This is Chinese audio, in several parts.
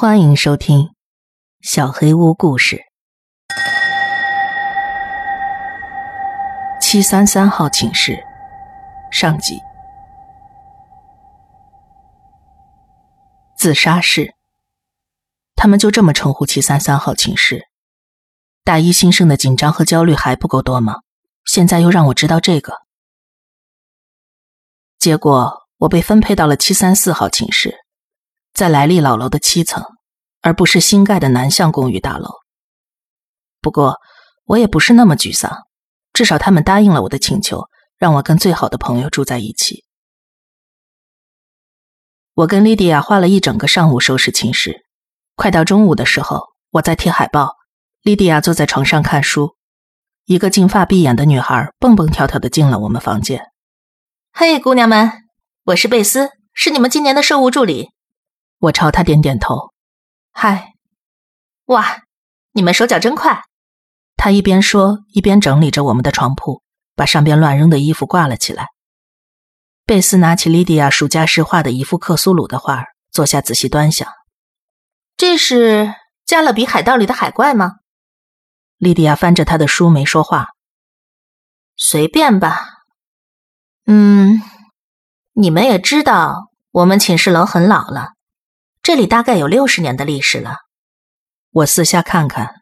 欢迎收听《小黑屋故事》七三三号寝室上集。自杀室，他们就这么称呼七三三号寝室。大一新生的紧张和焦虑还不够多吗？现在又让我知道这个，结果我被分配到了七三四号寝室。在莱利老楼的七层，而不是新盖的南向公寓大楼。不过，我也不是那么沮丧，至少他们答应了我的请求，让我跟最好的朋友住在一起。我跟莉迪亚花了一整个上午收拾寝室，快到中午的时候，我在贴海报，莉迪亚坐在床上看书，一个金发碧眼的女孩蹦蹦跳跳的进了我们房间。嘿，姑娘们，我是贝斯，是你们今年的售务助理。我朝他点点头，嗨，哇，你们手脚真快。他一边说，一边整理着我们的床铺，把上边乱扔的衣服挂了起来。贝斯拿起莉迪亚暑假时画的一幅克苏鲁的画，坐下仔细端详。这是《加勒比海盗》里的海怪吗？莉迪亚翻着他的书，没说话。随便吧。嗯，你们也知道，我们寝室楼很老了。这里大概有六十年的历史了。我四下看看，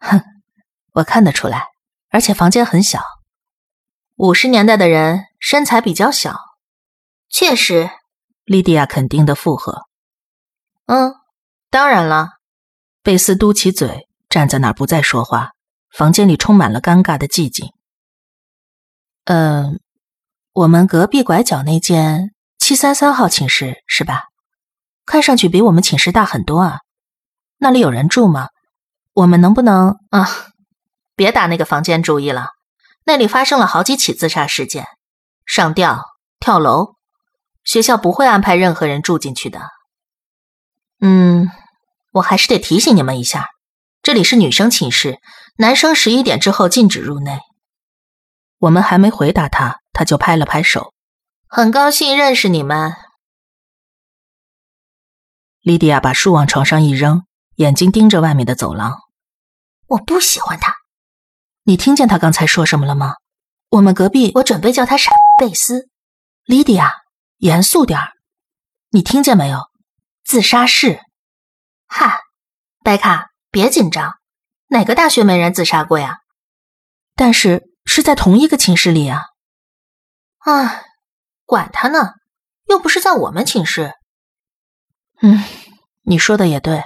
哼，我看得出来，而且房间很小。五十年代的人身材比较小，确实。莉迪亚肯定的附和。嗯，当然了。贝斯嘟起嘴，站在那儿不再说话。房间里充满了尴尬的寂静。嗯，我们隔壁拐角那间七三三号寝室是吧？看上去比我们寝室大很多啊，那里有人住吗？我们能不能啊？别打那个房间主意了，那里发生了好几起自杀事件，上吊、跳楼，学校不会安排任何人住进去的。嗯，我还是得提醒你们一下，这里是女生寝室，男生十一点之后禁止入内。我们还没回答他，他就拍了拍手，很高兴认识你们。莉迪亚把书往床上一扔，眼睛盯着外面的走廊。我不喜欢他。你听见他刚才说什么了吗？我们隔壁，我准备叫他傻贝斯。莉迪亚，严肃点儿。你听见没有？自杀式。哈，贝卡，别紧张。哪个大学没人自杀过呀？但是是在同一个寝室里啊。唉，管他呢，又不是在我们寝室。嗯，你说的也对。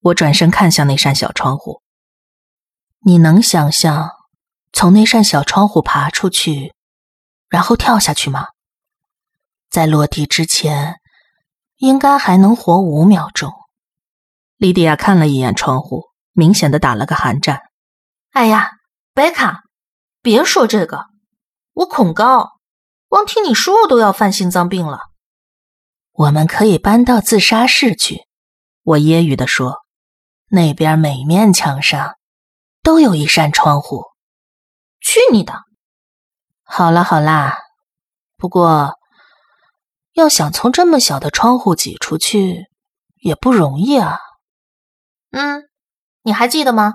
我转身看向那扇小窗户。你能想象从那扇小窗户爬出去，然后跳下去吗？在落地之前，应该还能活五秒钟。莉迪亚看了一眼窗户，明显的打了个寒战。哎呀，贝卡，别说这个，我恐高，光听你说我都要犯心脏病了。我们可以搬到自杀室去，我揶揄的说：“那边每面墙上都有一扇窗户。”去你的！好啦好啦，不过要想从这么小的窗户挤出去也不容易啊。嗯，你还记得吗？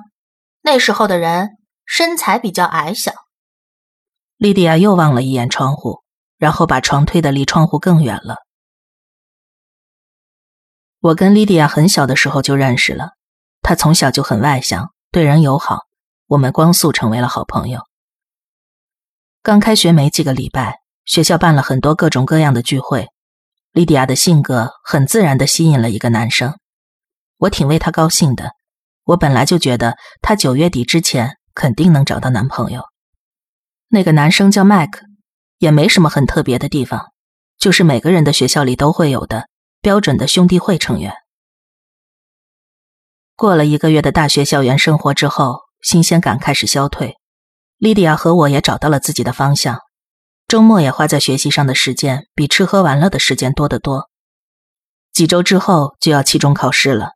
那时候的人身材比较矮小。莉迪亚又望了一眼窗户，然后把床推得离窗户更远了。我跟莉迪亚很小的时候就认识了，她从小就很外向，对人友好，我们光速成为了好朋友。刚开学没几个礼拜，学校办了很多各种各样的聚会，莉迪亚的性格很自然的吸引了一个男生，我挺为她高兴的。我本来就觉得她九月底之前肯定能找到男朋友。那个男生叫麦克，也没什么很特别的地方，就是每个人的学校里都会有的。标准的兄弟会成员。过了一个月的大学校园生活之后，新鲜感开始消退。莉迪亚和我也找到了自己的方向，周末也花在学习上的时间比吃喝玩乐的时间多得多。几周之后就要期中考试了，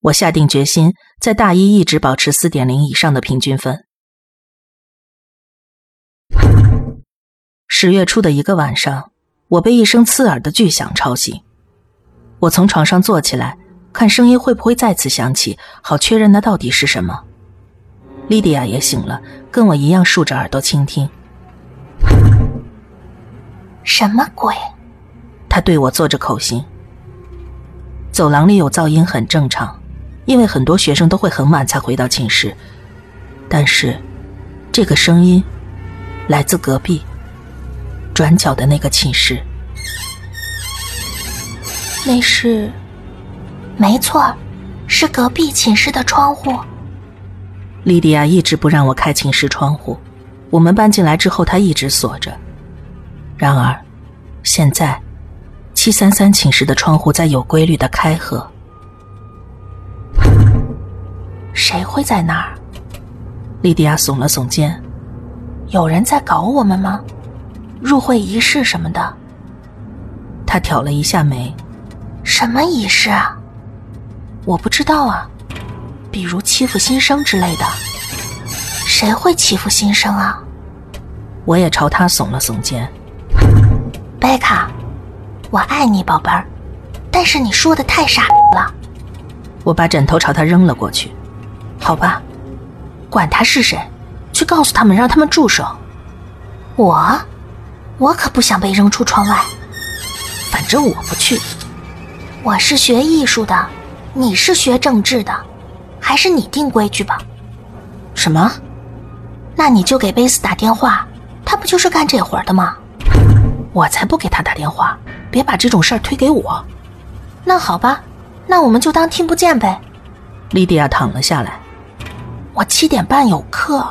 我下定决心在大一一直保持四点零以上的平均分。十月初的一个晚上，我被一声刺耳的巨响吵醒。我从床上坐起来，看声音会不会再次响起，好确认那到底是什么。莉迪亚也醒了，跟我一样竖着耳朵倾听。什么鬼？她对我做着口型。走廊里有噪音很正常，因为很多学生都会很晚才回到寝室。但是，这个声音来自隔壁转角的那个寝室。那是，没错，是隔壁寝室的窗户。莉迪亚一直不让我开寝室窗户，我们搬进来之后，她一直锁着。然而，现在，七三三寝室的窗户在有规律的开合。谁会在那儿？莉迪亚耸了耸肩。有人在搞我们吗？入会仪式什么的？她挑了一下眉。什么仪式啊？我不知道啊。比如欺负新生之类的。谁会欺负新生啊？我也朝他耸了耸肩。贝卡，我爱你，宝贝儿，但是你说的太傻了。我把枕头朝他扔了过去。好吧，管他是谁，去告诉他们，让他们住手。我，我可不想被扔出窗外。反正我不去。我是学艺术的，你是学政治的，还是你定规矩吧？什么？那你就给贝斯打电话，他不就是干这活的吗？我才不给他打电话！别把这种事儿推给我。那好吧，那我们就当听不见呗。莉迪亚躺了下来。我七点半有课，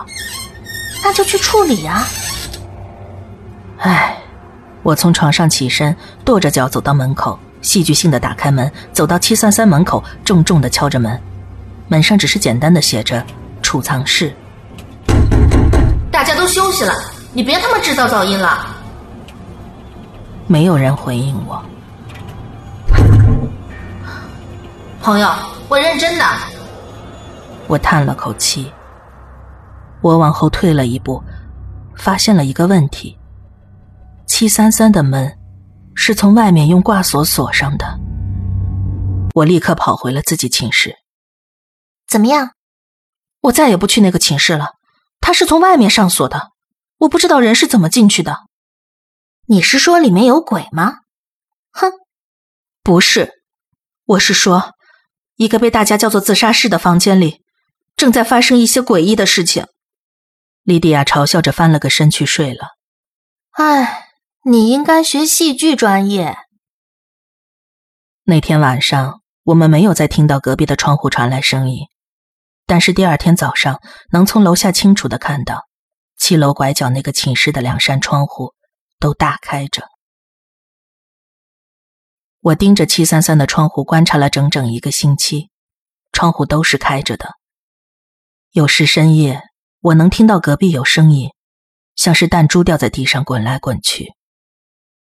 那就去处理啊。唉，我从床上起身，跺着脚走到门口，戏剧性的打开门，走到七三三门口，重重的敲着门。门上只是简单的写着“储藏室”。大家都休息了，你别他妈制造噪音了。没有人回应我。朋友，我认真的。我叹了口气。我往后退了一步，发现了一个问题：七三三的门是从外面用挂锁锁上的。我立刻跑回了自己寝室。怎么样？我再也不去那个寝室了。他是从外面上锁的，我不知道人是怎么进去的。你是说里面有鬼吗？哼，不是，我是说，一个被大家叫做自杀室的房间里，正在发生一些诡异的事情。莉迪亚嘲笑着翻了个身去睡了。唉，你应该学戏剧专业。那天晚上，我们没有再听到隔壁的窗户传来声音。但是第二天早上，能从楼下清楚的看到，七楼拐角那个寝室的两扇窗户都大开着。我盯着七三三的窗户观察了整整一个星期，窗户都是开着的。有时深夜，我能听到隔壁有声音，像是弹珠掉在地上滚来滚去，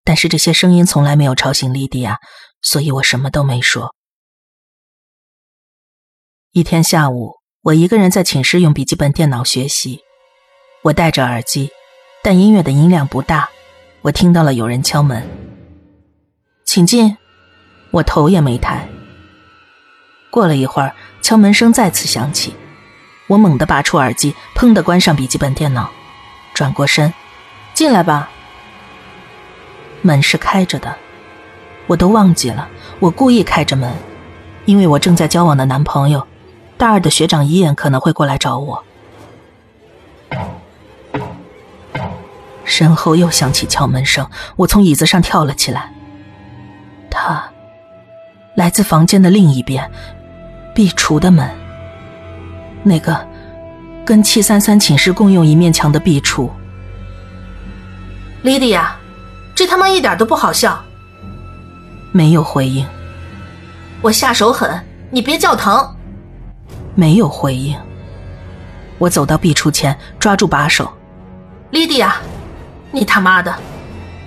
但是这些声音从来没有吵醒莉迪亚，所以我什么都没说。一天下午。我一个人在寝室用笔记本电脑学习，我戴着耳机，但音乐的音量不大。我听到了有人敲门，请进。我头也没抬。过了一会儿，敲门声再次响起，我猛地拔出耳机，砰的关上笔记本电脑，转过身，进来吧。门是开着的，我都忘记了，我故意开着门，因为我正在交往的男朋友。大二的学长伊眼可能会过来找我。身后又响起敲门声，我从椅子上跳了起来。他来自房间的另一边，壁橱的门。那个跟七三三寝室共用一面墙的壁橱。莉迪亚，这他妈一点都不好笑。没有回应。我下手狠，你别叫疼。没有回应。我走到壁橱前，抓住把手。莉迪亚，你他妈的，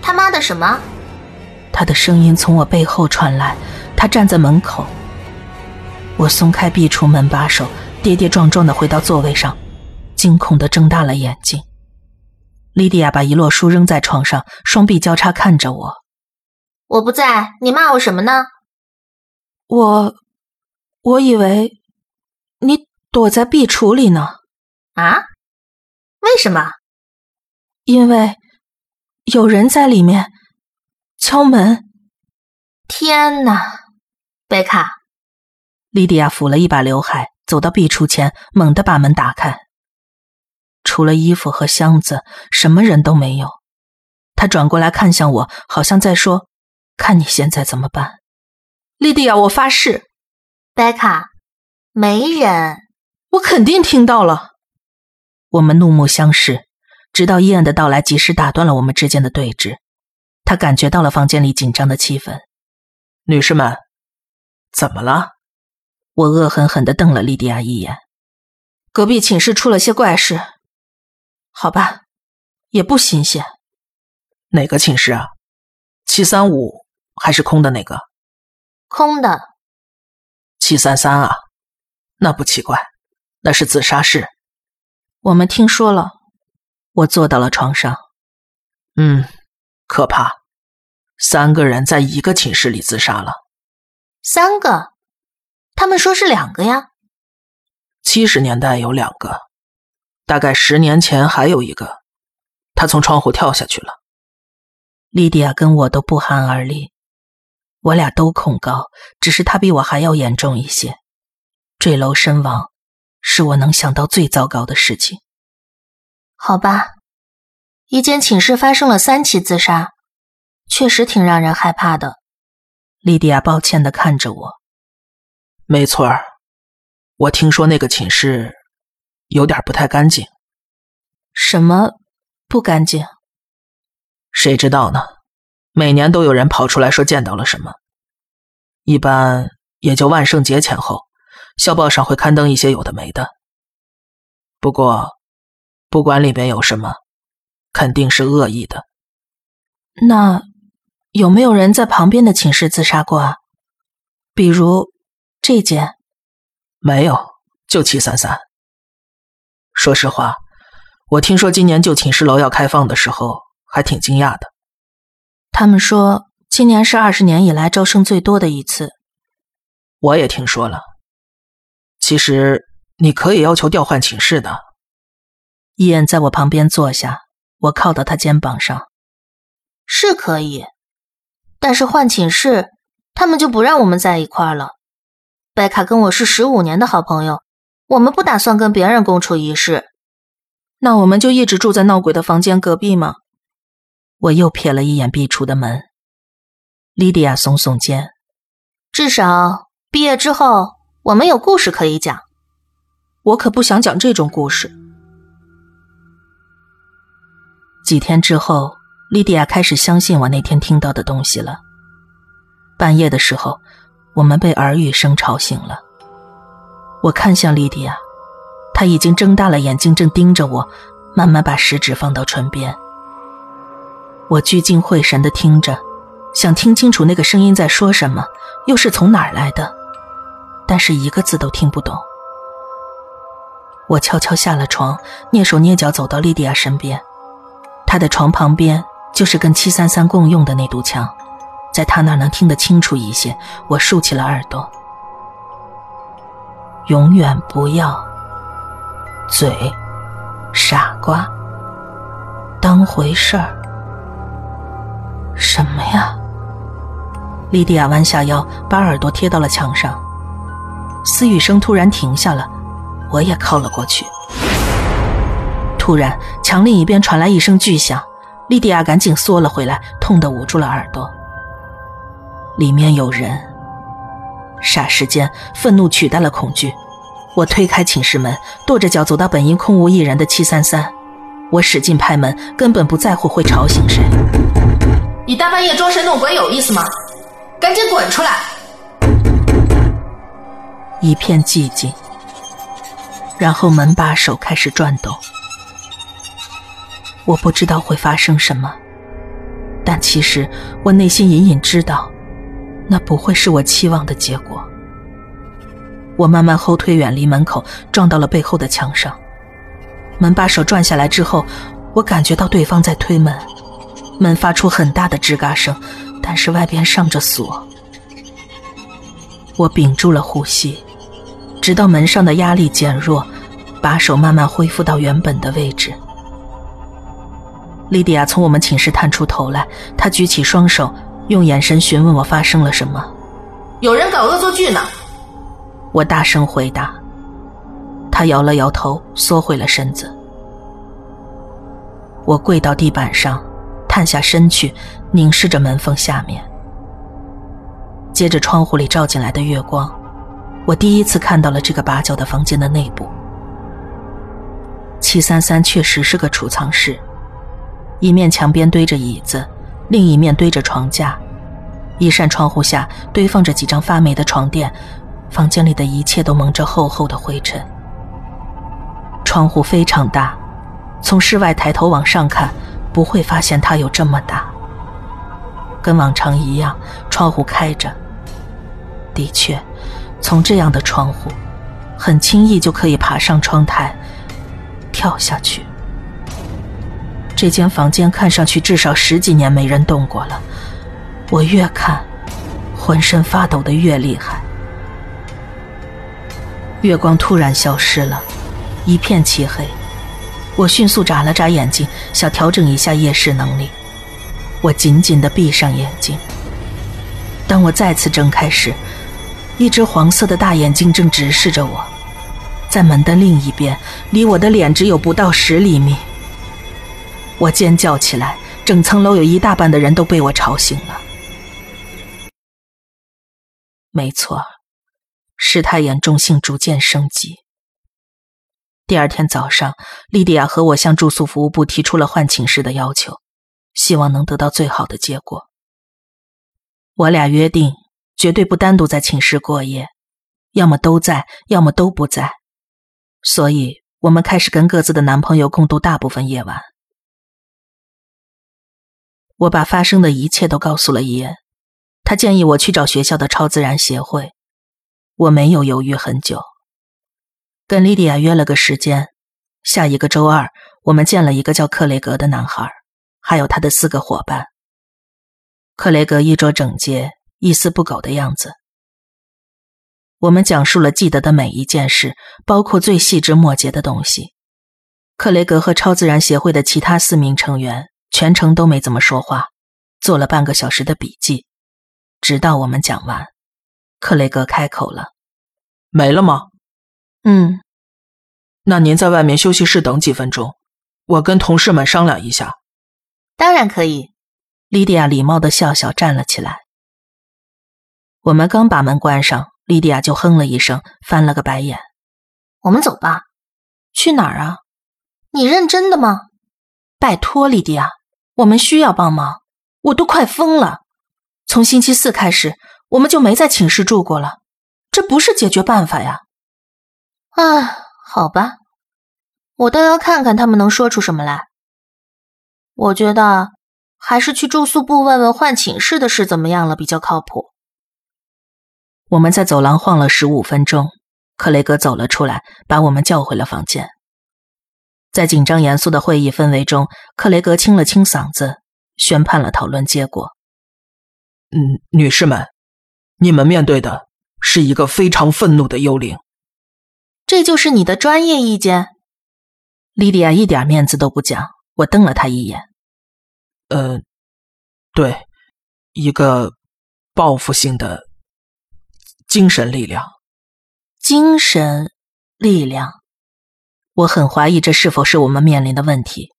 他妈的什么？他的声音从我背后传来。他站在门口。我松开壁橱门把手，跌跌撞撞的回到座位上，惊恐的睁大了眼睛。莉迪亚把一摞书扔在床上，双臂交叉看着我。我不在，你骂我什么呢？我。我以为你躲在壁橱里呢。啊？为什么？因为有人在里面敲门。天哪！贝卡，莉迪亚抚了一把刘海，走到壁橱前，猛地把门打开。除了衣服和箱子，什么人都没有。他转过来看向我，好像在说：“看你现在怎么办。”莉迪亚，我发誓。贝卡，没人。我肯定听到了。我们怒目相视，直到伊恩的到来及时打断了我们之间的对峙。他感觉到了房间里紧张的气氛。女士们。怎么了？我恶狠狠地瞪了莉迪亚一眼。隔壁寝室出了些怪事。好吧，也不新鲜。哪个寝室啊？七三五还是空的那个？空的。七三三啊？那不奇怪，那是自杀室。我们听说了。我坐到了床上。嗯，可怕。三个人在一个寝室里自杀了。三个，他们说是两个呀。七十年代有两个，大概十年前还有一个，他从窗户跳下去了。莉迪亚跟我都不寒而栗，我俩都恐高，只是他比我还要严重一些。坠楼身亡，是我能想到最糟糕的事情。好吧，一间寝室发生了三起自杀，确实挺让人害怕的。莉迪亚抱歉的看着我。没错儿，我听说那个寝室有点不太干净。什么不干净？谁知道呢？每年都有人跑出来说见到了什么。一般也就万圣节前后，校报上会刊登一些有的没的。不过，不管里边有什么，肯定是恶意的。那。有没有人在旁边的寝室自杀过啊？比如这间？没有，就七三三。说实话，我听说今年旧寝室楼要开放的时候，还挺惊讶的。他们说今年是二十年以来招生最多的一次。我也听说了。其实你可以要求调换寝室的。伊恩在我旁边坐下，我靠到他肩膀上。是可以。但是换寝室，他们就不让我们在一块儿了。贝卡跟我是十五年的好朋友，我们不打算跟别人共处一室。那我们就一直住在闹鬼的房间隔壁吗？我又瞥了一眼壁橱的门。莉迪亚耸耸肩，至少毕业之后我们有故事可以讲。我可不想讲这种故事。几天之后。莉迪亚开始相信我那天听到的东西了。半夜的时候，我们被耳语声吵醒了。我看向莉迪亚，她已经睁大了眼睛，正盯着我，慢慢把食指放到唇边。我聚精会神的听着，想听清楚那个声音在说什么，又是从哪儿来的，但是一个字都听不懂。我悄悄下了床，蹑手蹑脚走到莉迪亚身边，她的床旁边。就是跟七三三共用的那堵墙，在她那儿能听得清楚一些。我竖起了耳朵，永远不要嘴，傻瓜，当回事儿。什么呀？莉迪亚弯下腰，把耳朵贴到了墙上。私语声突然停下了，我也靠了过去。突然，墙另一边传来一声巨响。莉迪亚赶紧缩了回来，痛得捂住了耳朵。里面有人。霎时间，愤怒取代了恐惧。我推开寝室门，跺着脚走到本应空无一人的七三三。我使劲拍门，根本不在乎会吵醒谁。你大半夜装神弄鬼有意思吗？赶紧滚出来！一片寂静，然后门把手开始转动。我不知道会发生什么，但其实我内心隐隐知道，那不会是我期望的结果。我慢慢后退，远离门口，撞到了背后的墙上。门把手转下来之后，我感觉到对方在推门，门发出很大的吱嘎声，但是外边上着锁。我屏住了呼吸，直到门上的压力减弱，把手慢慢恢复到原本的位置。莉迪亚从我们寝室探出头来，她举起双手，用眼神询问我发生了什么。有人搞恶作剧呢！我大声回答。他摇了摇头，缩回了身子。我跪到地板上，探下身去，凝视着门缝下面。接着窗户里照进来的月光，我第一次看到了这个八角的房间的内部。七三三确实是个储藏室。一面墙边堆着椅子，另一面堆着床架，一扇窗户下堆放着几张发霉的床垫，房间里的一切都蒙着厚厚的灰尘。窗户非常大，从室外抬头往上看，不会发现它有这么大。跟往常一样，窗户开着。的确，从这样的窗户，很轻易就可以爬上窗台，跳下去。这间房间看上去至少十几年没人动过了，我越看，浑身发抖的越厉害。月光突然消失了，一片漆黑。我迅速眨了眨眼睛，想调整一下夜视能力。我紧紧的闭上眼睛。当我再次睁开时，一只黄色的大眼睛正直视着我，在门的另一边，离我的脸只有不到十厘米。我尖叫起来，整层楼有一大半的人都被我吵醒了。没错，事态严重性逐渐升级。第二天早上，莉迪亚和我向住宿服务部提出了换寝室的要求，希望能得到最好的结果。我俩约定绝对不单独在寝室过夜，要么都在，要么都不在。所以，我们开始跟各自的男朋友共度大部分夜晚。我把发生的一切都告诉了伊恩，他建议我去找学校的超自然协会。我没有犹豫很久，跟莉迪亚约了个时间，下一个周二，我们见了一个叫克雷格的男孩，还有他的四个伙伴。克雷格衣着整洁，一丝不苟的样子。我们讲述了记得的每一件事，包括最细枝末节的东西。克雷格和超自然协会的其他四名成员。全程都没怎么说话，做了半个小时的笔记，直到我们讲完，克雷格开口了：“没了吗？”“嗯。”“那您在外面休息室等几分钟，我跟同事们商量一下。”“当然可以。”莉迪亚礼貌的笑笑，站了起来。我们刚把门关上，莉迪亚就哼了一声，翻了个白眼：“我们走吧。”“去哪儿啊？你认真的吗？”拜托，莉迪亚，我们需要帮忙，我都快疯了。从星期四开始，我们就没在寝室住过了，这不是解决办法呀。啊，好吧，我倒要看看他们能说出什么来。我觉得还是去住宿部问问换寝室的事怎么样了比较靠谱。我们在走廊晃了十五分钟，克雷格走了出来，把我们叫回了房间。在紧张严肃的会议氛围中，克雷格清了清嗓子，宣判了讨论结果。嗯，女士们，你们面对的是一个非常愤怒的幽灵。这就是你的专业意见？莉迪亚一点面子都不讲，我瞪了她一眼。呃，对，一个报复性的精神力量。精神力量。我很怀疑这是否是我们面临的问题。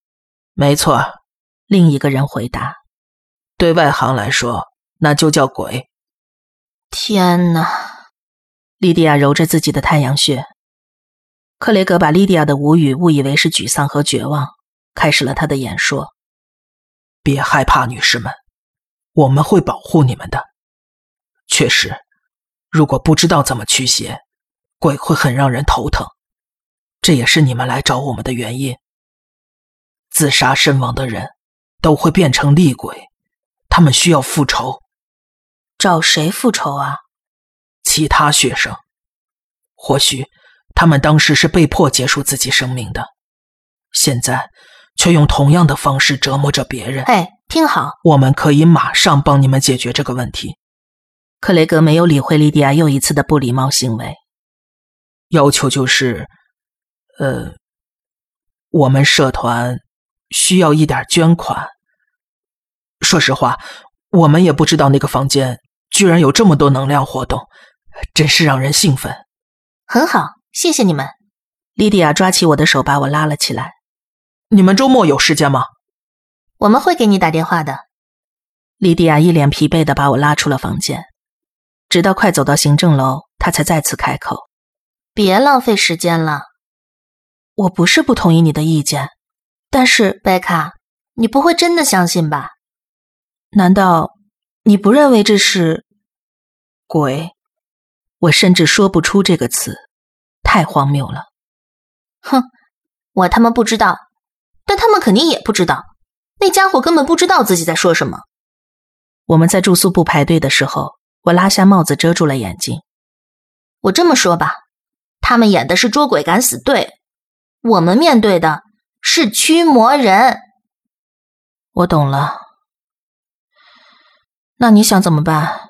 没错，另一个人回答。对外行来说，那就叫鬼。天哪！莉迪亚揉着自己的太阳穴。克雷格把莉迪亚的无语误以为是沮丧和绝望，开始了他的演说。别害怕，女士们，我们会保护你们的。确实，如果不知道怎么驱邪，鬼会很让人头疼。这也是你们来找我们的原因。自杀身亡的人都会变成厉鬼，他们需要复仇。找谁复仇啊？其他学生，或许他们当时是被迫结束自己生命的，现在却用同样的方式折磨着别人。哎，听好，我们可以马上帮你们解决这个问题。克雷格没有理会莉迪亚又一次的不礼貌行为。要求就是，呃，我们社团需要一点捐款。说实话，我们也不知道那个房间居然有这么多能量活动，真是让人兴奋。很好，谢谢你们。莉迪亚抓起我的手，把我拉了起来。你们周末有时间吗？我们会给你打电话的。莉迪亚一脸疲惫的把我拉出了房间，直到快走到行政楼，她才再次开口：“别浪费时间了。我不是不同意你的意见，但是贝卡，你不会真的相信吧？难道你不认为这是鬼？我甚至说不出这个词，太荒谬了。哼，我他妈不知道。”但他们肯定也不知道，那家伙根本不知道自己在说什么。我们在住宿部排队的时候，我拉下帽子遮住了眼睛。我这么说吧，他们演的是捉鬼敢死队，我们面对的是驱魔人。我懂了。那你想怎么办？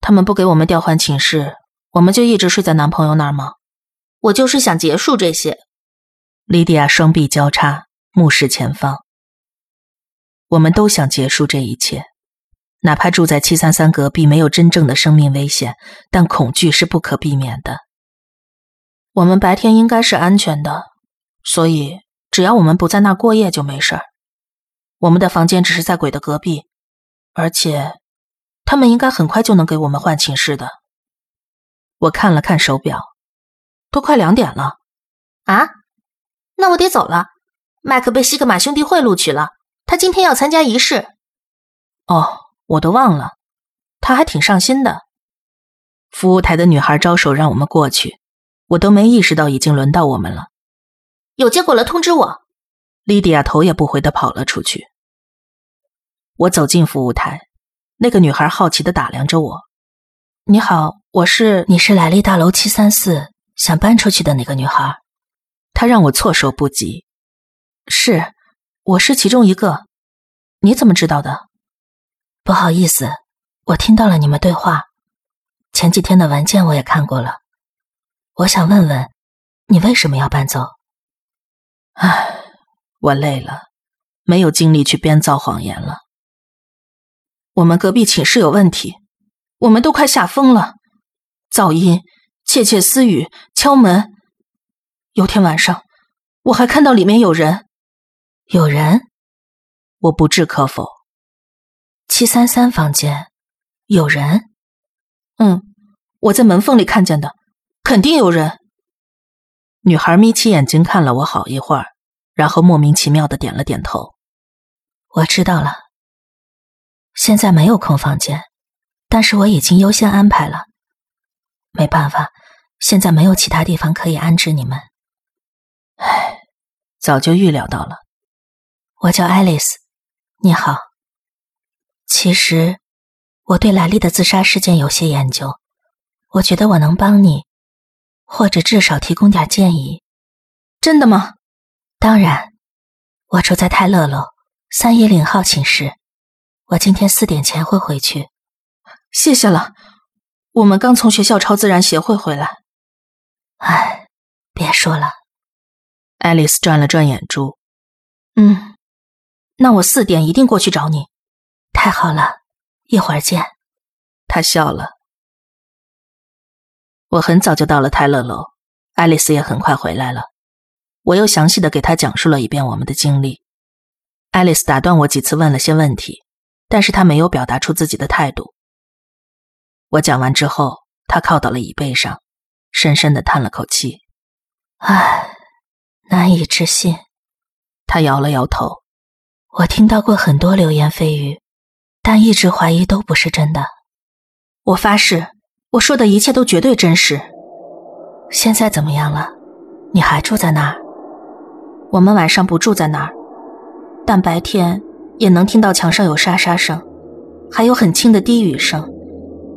他们不给我们调换寝室，我们就一直睡在男朋友那儿吗？我就是想结束这些。莉迪亚双臂交叉。目视前方，我们都想结束这一切，哪怕住在七三三隔壁没有真正的生命危险，但恐惧是不可避免的。我们白天应该是安全的，所以只要我们不在那过夜就没事儿。我们的房间只是在鬼的隔壁，而且他们应该很快就能给我们换寝室的。我看了看手表，都快两点了。啊，那我得走了。麦克被西格玛兄弟会录取了，他今天要参加仪式。哦，我都忘了，他还挺上心的。服务台的女孩招手让我们过去，我都没意识到已经轮到我们了。有结果了，通知我。莉迪亚头也不回的跑了出去。我走进服务台，那个女孩好奇的打量着我。你好，我是你是来历大楼七三四想搬出去的那个女孩。她让我措手不及。是，我是其中一个。你怎么知道的？不好意思，我听到了你们对话。前几天的文件我也看过了。我想问问，你为什么要搬走？唉，我累了，没有精力去编造谎言了。我们隔壁寝室有问题，我们都快吓疯了。噪音、窃窃私语、敲门。有天晚上，我还看到里面有人。有人，我不置可否。七三三房间有人，嗯，我在门缝里看见的，肯定有人。女孩眯起眼睛看了我好一会儿，然后莫名其妙的点了点头。我知道了。现在没有空房间，但是我已经优先安排了。没办法，现在没有其他地方可以安置你们。唉，早就预料到了。我叫爱丽丝，你好。其实我对莱利的自杀事件有些研究，我觉得我能帮你，或者至少提供点建议。真的吗？当然。我住在泰勒楼三一零号寝室，我今天四点前会回去。谢谢了。我们刚从学校超自然协会回来。唉，别说了。爱丽丝转了转眼珠。嗯。那我四点一定过去找你，太好了，一会儿见。他笑了。我很早就到了泰勒楼，爱丽丝也很快回来了。我又详细的给她讲述了一遍我们的经历。爱丽丝打断我几次，问了些问题，但是她没有表达出自己的态度。我讲完之后，她靠到了椅背上，深深的叹了口气：“唉，难以置信。”她摇了摇头。我听到过很多流言蜚语，但一直怀疑都不是真的。我发誓，我说的一切都绝对真实。现在怎么样了？你还住在那儿？我们晚上不住在那儿，但白天也能听到墙上有沙沙声，还有很轻的低语声，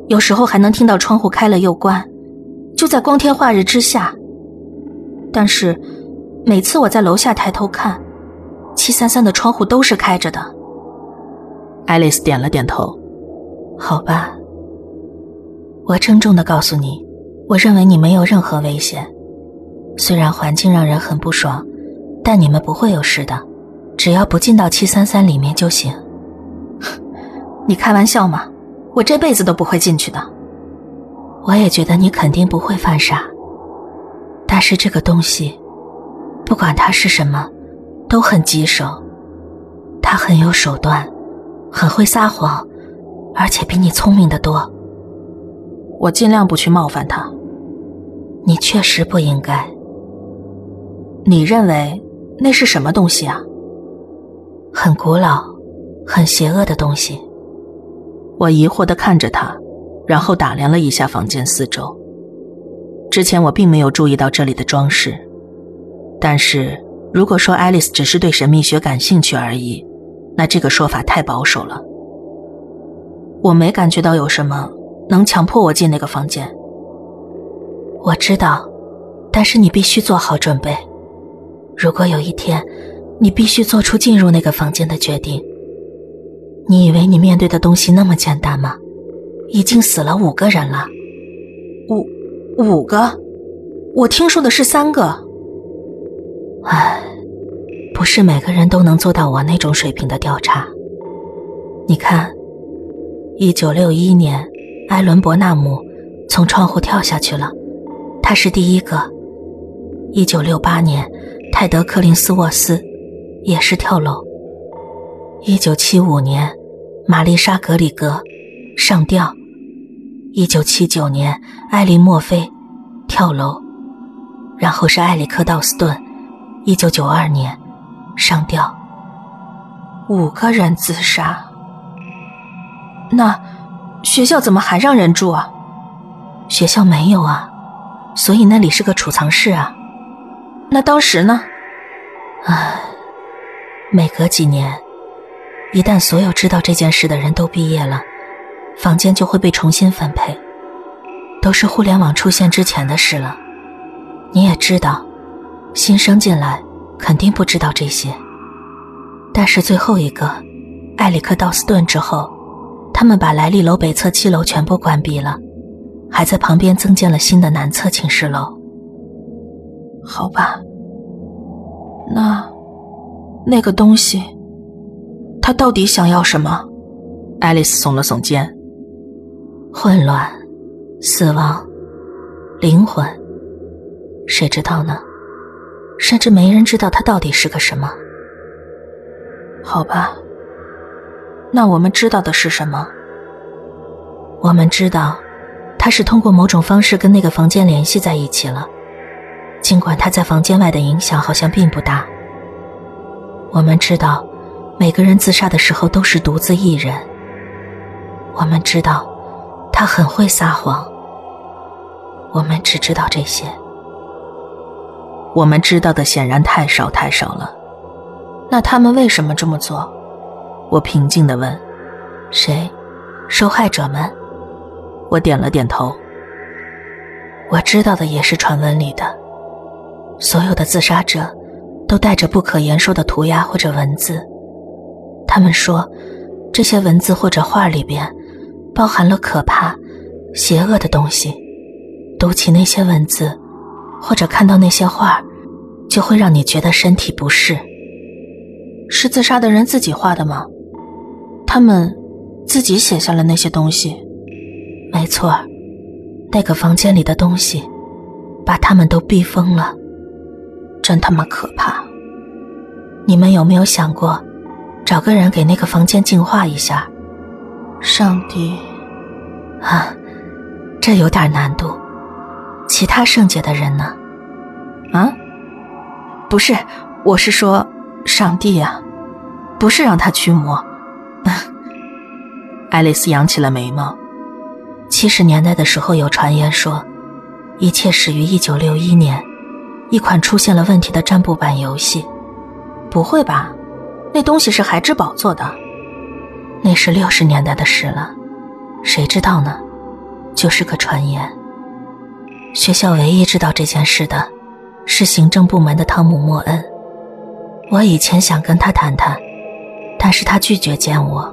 有时候还能听到窗户开了又关，就在光天化日之下。但是每次我在楼下抬头看。七三三的窗户都是开着的。爱丽丝点了点头。好吧，我郑重的告诉你，我认为你没有任何危险，虽然环境让人很不爽，但你们不会有事的，只要不进到七三三里面就行。你开玩笑吗？我这辈子都不会进去的。我也觉得你肯定不会犯傻，但是这个东西，不管它是什么，都很棘手。它很有手段，很会撒谎，而且比你聪明的多。我尽量不去冒犯他。你确实不应该。你认为那是什么东西啊？很古老、很邪恶的东西。我疑惑的看着他，然后打量了一下房间四周。之前我并没有注意到这里的装饰，但是如果说爱丽丝只是对神秘学感兴趣而已，那这个说法太保守了。我没感觉到有什么能强迫我进那个房间。我知道，但是你必须做好准备。如果有一天，你必须做出进入那个房间的决定，你以为你面对的东西那么简单吗？已经死了五个人了，五五个，我听说的是三个。唉，不是每个人都能做到我那种水平的调查。你看，一九六一年，艾伦·伯纳姆从窗户跳下去了，他是第一个。一九六八年。泰德·克林斯沃斯也是跳楼。一九七五年，玛丽莎·格里格上吊。一九七九年，艾琳·墨菲跳楼，然后是埃里克·道斯顿。一九九二年上吊。五个人自杀。那学校怎么还让人住啊？学校没有啊，所以那里是个储藏室啊。那当时呢？唉，每隔几年，一旦所有知道这件事的人都毕业了，房间就会被重新分配，都是互联网出现之前的事了。你也知道，新生进来肯定不知道这些。但是最后一个，埃里克·道斯顿之后，他们把来利楼北侧七楼全部关闭了，还在旁边增建了新的南侧寝室楼。好吧，那那个东西，他到底想要什么？爱丽丝耸了耸肩。混乱，死亡，灵魂，谁知道呢？甚至没人知道他到底是个什么。好吧，那我们知道的是什么？我们知道，他是通过某种方式跟那个房间联系在一起了。尽管他在房间外的影响好像并不大，我们知道，每个人自杀的时候都是独自一人。我们知道，他很会撒谎。我们只知道这些。我们知道的显然太少太少了。那他们为什么这么做？我平静地问。谁？受害者们？我点了点头。我知道的也是传闻里的。所有的自杀者都带着不可言说的涂鸦或者文字，他们说，这些文字或者画里边包含了可怕、邪恶的东西。读起那些文字，或者看到那些画，就会让你觉得身体不适。是自杀的人自己画的吗？他们自己写下了那些东西？没错，那个房间里的东西把他们都逼疯了。真他妈可怕！你们有没有想过，找个人给那个房间净化一下？上帝，啊，这有点难度。其他圣洁的人呢？啊，不是，我是说，上帝啊，不是让他驱魔。爱丽丝扬起了眉毛。七十年代的时候，有传言说，一切始于一九六一年。一款出现了问题的占卜版游戏，不会吧？那东西是孩之宝做的，那是六十年代的事了，谁知道呢？就是个传言。学校唯一知道这件事的，是行政部门的汤姆·莫恩。我以前想跟他谈谈，但是他拒绝见我。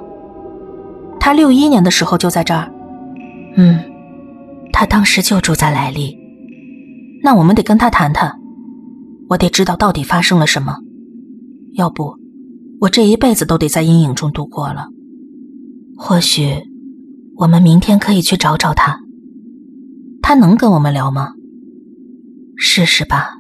他六一年的时候就在这儿，嗯，他当时就住在莱利。那我们得跟他谈谈。我得知道到底发生了什么，要不，我这一辈子都得在阴影中度过了。或许，我们明天可以去找找他。他能跟我们聊吗？试试吧。